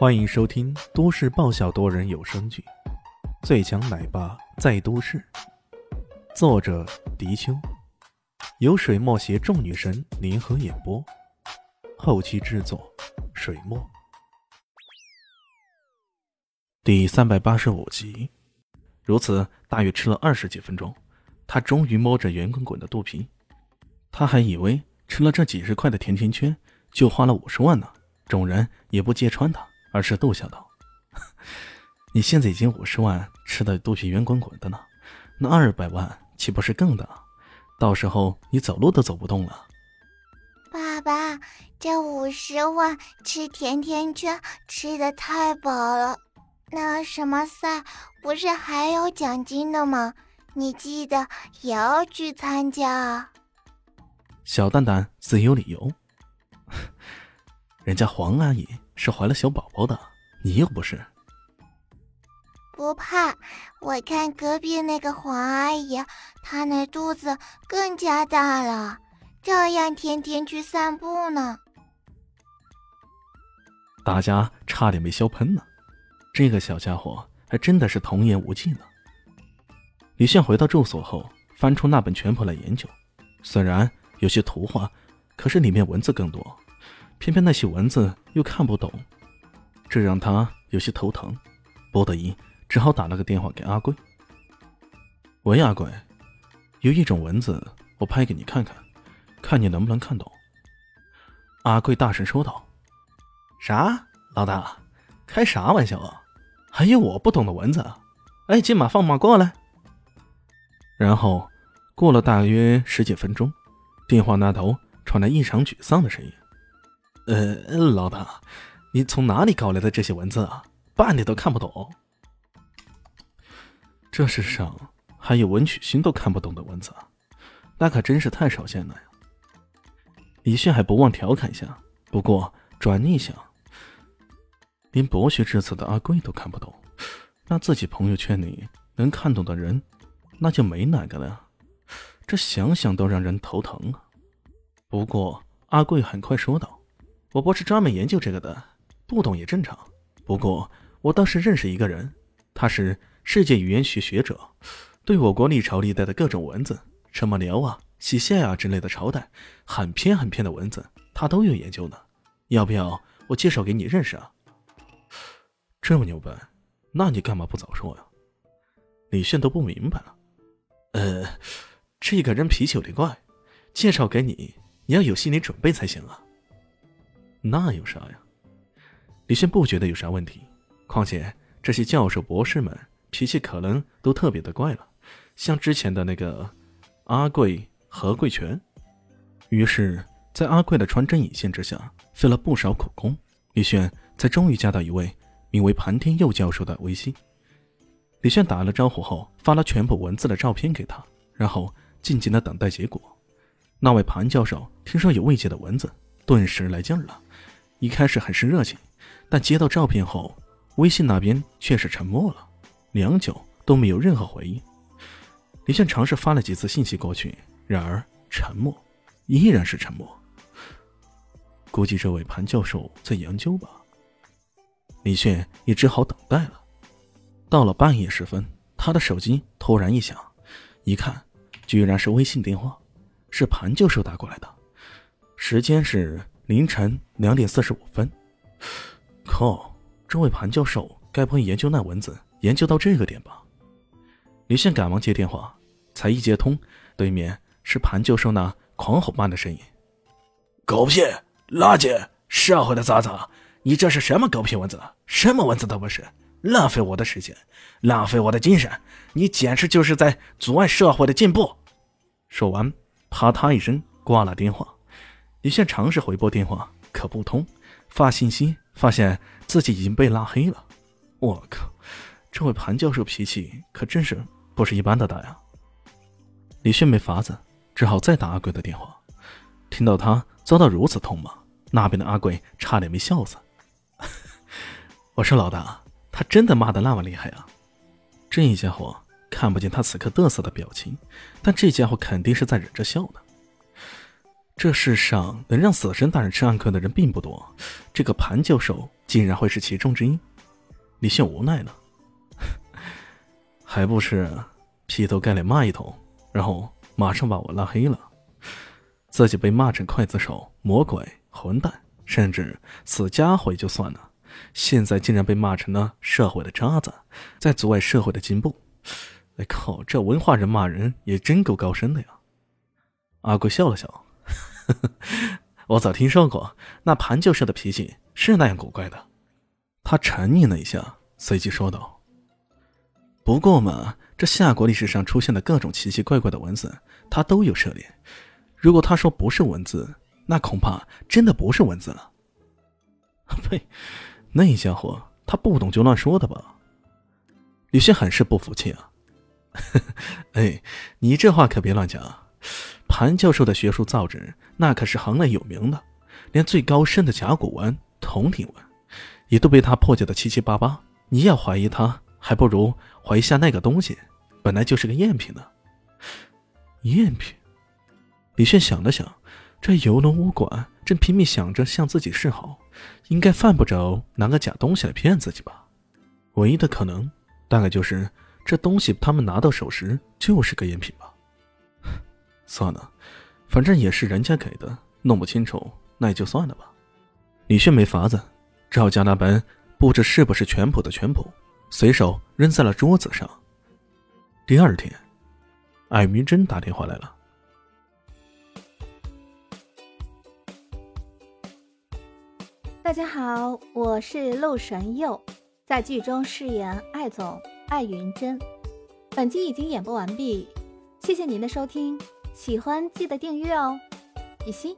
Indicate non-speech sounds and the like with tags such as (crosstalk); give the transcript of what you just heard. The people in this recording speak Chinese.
欢迎收听都市爆笑多人有声剧《最强奶爸在都市》，作者：迪秋，由水墨携众女神联合演播，后期制作：水墨。第三百八十五集，如此大约吃了二十几分钟，他终于摸着圆滚滚的肚皮。他还以为吃了这几十块的甜甜圈就花了五十万呢，众人也不揭穿他。而是逗笑道：“ (laughs) 你现在已经五十万，吃的肚皮圆滚滚的呢，那二百万岂不是更大？到时候你走路都走不动了。”爸爸，这五十万吃甜甜圈吃的太饱了，那什么赛不是还有奖金的吗？你记得也要去参加。小蛋蛋自有理由，(laughs) 人家黄阿姨。是怀了小宝宝的，你又不是。不怕，我看隔壁那个黄阿姨，她那肚子更加大了，照样天天去散步呢。大家差点没笑喷呢，这个小家伙还真的是童言无忌呢。李炫回到住所后，翻出那本全谱来研究，虽然有些图画，可是里面文字更多。偏偏那些文字又看不懂，这让他有些头疼，不得已只好打了个电话给阿贵。喂，阿贵，有一种文字，我拍给你看看，看你能不能看懂。阿贵大声说道：“啥？老大，开啥玩笑啊？还有我不懂的文字？哎，金马放马过来。”然后过了大约十几分钟，电话那头传来异常沮丧的声音。呃，老大，你从哪里搞来的这些文字啊？半点都看不懂。这世上还有文曲星都看不懂的文字，那可真是太少见了呀！李迅还不忘调侃一下，不过转念一想，连博学之子的阿贵都看不懂，那自己朋友圈里能看懂的人，那就没哪个了。这想想都让人头疼啊！不过阿贵很快说道。我不是专门研究这个的，不懂也正常。不过我倒是认识一个人，他是世界语言学学者，对我国历朝历代的各种文字，什么辽啊、西夏啊之类的朝代，很偏很偏的文字，他都有研究呢。要不要我介绍给你认识啊？这么牛掰，那你干嘛不早说呀？李炫都不明白了。呃，这个人脾气有点怪，介绍给你，你要有心理准备才行啊。那有啥呀？李炫不觉得有啥问题，况且这些教授、博士们脾气可能都特别的怪了，像之前的那个阿贵、何贵全。于是，在阿贵的穿针引线之下，费了不少苦功，李炫才终于加到一位名为盘天佑教授的微信。李炫打了招呼后，发了全部文字的照片给他，然后静静的等待结果。那位盘教授听说有未解的文字，顿时来劲了。一开始很是热情，但接到照片后，微信那边却是沉默了，良久都没有任何回应。李炫尝试发了几次信息过去，然而沉默，依然是沉默。估计这位潘教授在研究吧。李炫也只好等待了。到了半夜时分，他的手机突然一响，一看，居然是微信电话，是潘教授打过来的，时间是。凌晨两点四十五分，靠！这位潘教授该不会研究那文字研究到这个点吧？李现赶忙接电话，才一接通，对面是潘教授那狂吼般的声音：“狗屁！垃圾！社会的渣渣！你这是什么狗屁文字？什么文字都不是，浪费我的时间，浪费我的精神！你简直就是在阻碍社会的进步！”说完，啪嗒一声挂了电话。李现尝试回拨电话，可不通。发信息，发现自己已经被拉黑了。我靠，这位潘教授脾气可真是不是一般的大呀！李炫没法子，只好再打阿贵的电话。听到他遭到如此痛骂，那边的阿贵差点没笑死。(laughs) 我说老大，他真的骂的那么厉害啊？这家伙看不见他此刻嘚瑟的表情，但这家伙肯定是在忍着笑呢。这世上能让死神大人吃暗克的人并不多，这个潘教授竟然会是其中之一。李炫无奈了，(laughs) 还不是劈头盖脸骂一通，然后马上把我拉黑了，自己被骂成刽子手、魔鬼、混蛋，甚至死家伙也就算了，现在竟然被骂成了社会的渣子，在阻碍社会的进步。哎靠，这文化人骂人也真够高深的呀！阿贵笑了笑，(laughs) 我早听说过，那盘教授的脾气是那样古怪的。他沉吟了一下，随即说道：“不过嘛，这夏国历史上出现的各种奇奇怪怪的文字，他都有涉猎。如果他说不是文字，那恐怕真的不是文字了。(laughs) ”呸！那家伙他不懂就乱说的吧？李轩很是不服气啊！(laughs) 哎，你这话可别乱讲。盘教授的学术造诣那可是行内有名的，连最高深的甲骨文、铜鼎文。也都被他破解的七七八八。你要怀疑他，还不如怀疑下那个东西，本来就是个赝品呢。赝品。李炫想了想，这游龙武馆正拼命想着向自己示好，应该犯不着拿个假东西来骗自己吧？唯一的可能，大概就是这东西他们拿到手时就是个赝品吧。算了，反正也是人家给的，弄不清楚那也就算了吧。李炫没法子。只好将那本不知是不是全谱的全谱，随手扔在了桌子上。第二天，艾明真打电话来了。大家好，我是陆神佑，在剧中饰演艾总艾云珍。本集已经演播完毕，谢谢您的收听，喜欢记得订阅哦，比心。